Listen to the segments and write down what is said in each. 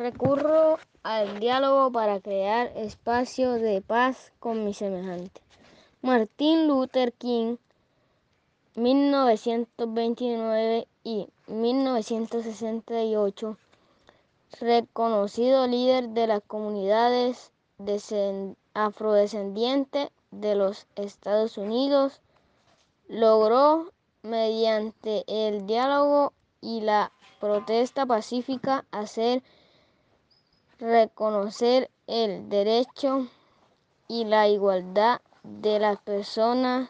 Recurro al diálogo para crear espacio de paz con mi semejante. Martin Luther King, 1929 y 1968, reconocido líder de las comunidades afrodescendientes de los Estados Unidos, logró mediante el diálogo y la protesta pacífica hacer reconocer el derecho y la igualdad de las personas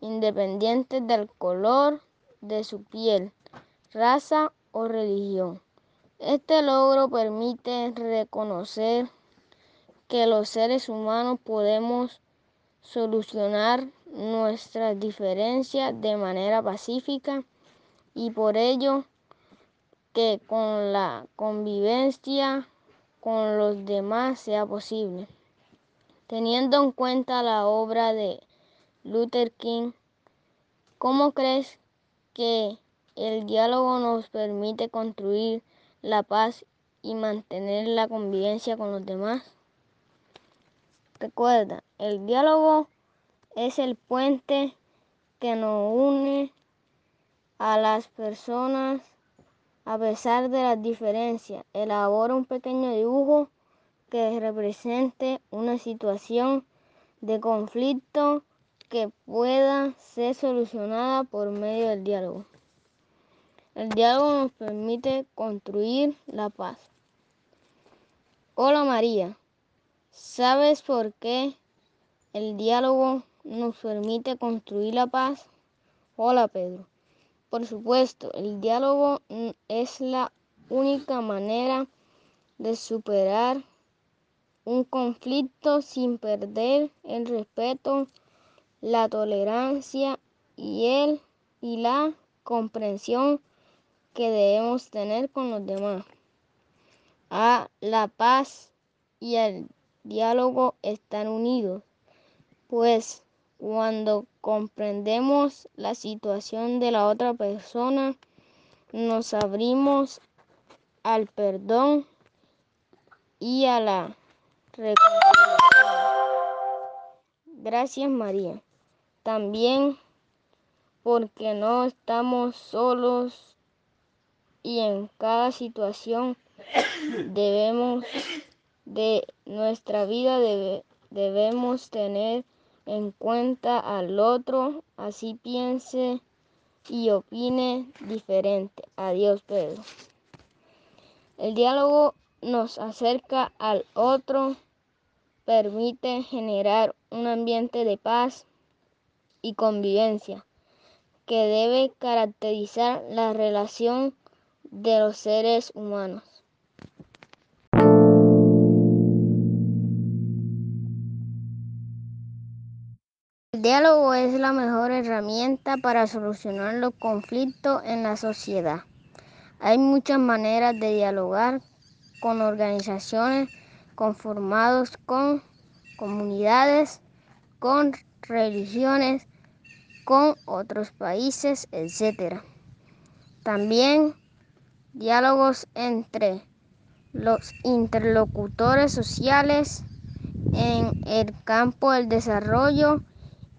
independientes del color de su piel, raza o religión. Este logro permite reconocer que los seres humanos podemos solucionar nuestras diferencias de manera pacífica y por ello que con la convivencia con los demás sea posible. Teniendo en cuenta la obra de Luther King, ¿cómo crees que el diálogo nos permite construir la paz y mantener la convivencia con los demás? Recuerda, el diálogo es el puente que nos une a las personas a pesar de las diferencias, elabora un pequeño dibujo que represente una situación de conflicto que pueda ser solucionada por medio del diálogo. El diálogo nos permite construir la paz. Hola María, ¿sabes por qué el diálogo nos permite construir la paz? Hola Pedro. Por supuesto, el diálogo es la única manera de superar un conflicto sin perder el respeto, la tolerancia y, el, y la comprensión que debemos tener con los demás. A la paz y el diálogo están unidos, pues cuando comprendemos la situación de la otra persona, nos abrimos al perdón y a la reconciliación. Gracias María. También porque no estamos solos y en cada situación debemos de nuestra vida debe, debemos tener en cuenta al otro, así piense y opine diferente. Adiós, Pedro. El diálogo nos acerca al otro, permite generar un ambiente de paz y convivencia que debe caracterizar la relación de los seres humanos. El diálogo es la mejor herramienta para solucionar los conflictos en la sociedad. Hay muchas maneras de dialogar con organizaciones conformados con comunidades, con religiones, con otros países, etc. También diálogos entre los interlocutores sociales en el campo del desarrollo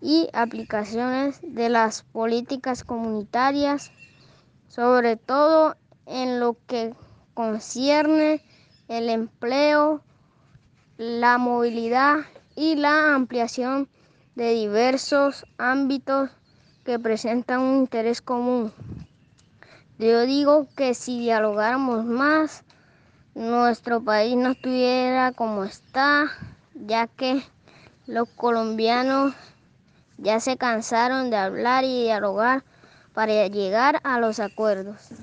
y aplicaciones de las políticas comunitarias, sobre todo en lo que concierne el empleo, la movilidad y la ampliación de diversos ámbitos que presentan un interés común. Yo digo que si dialogáramos más, nuestro país no estuviera como está, ya que los colombianos ya se cansaron de hablar y dialogar para llegar a los acuerdos.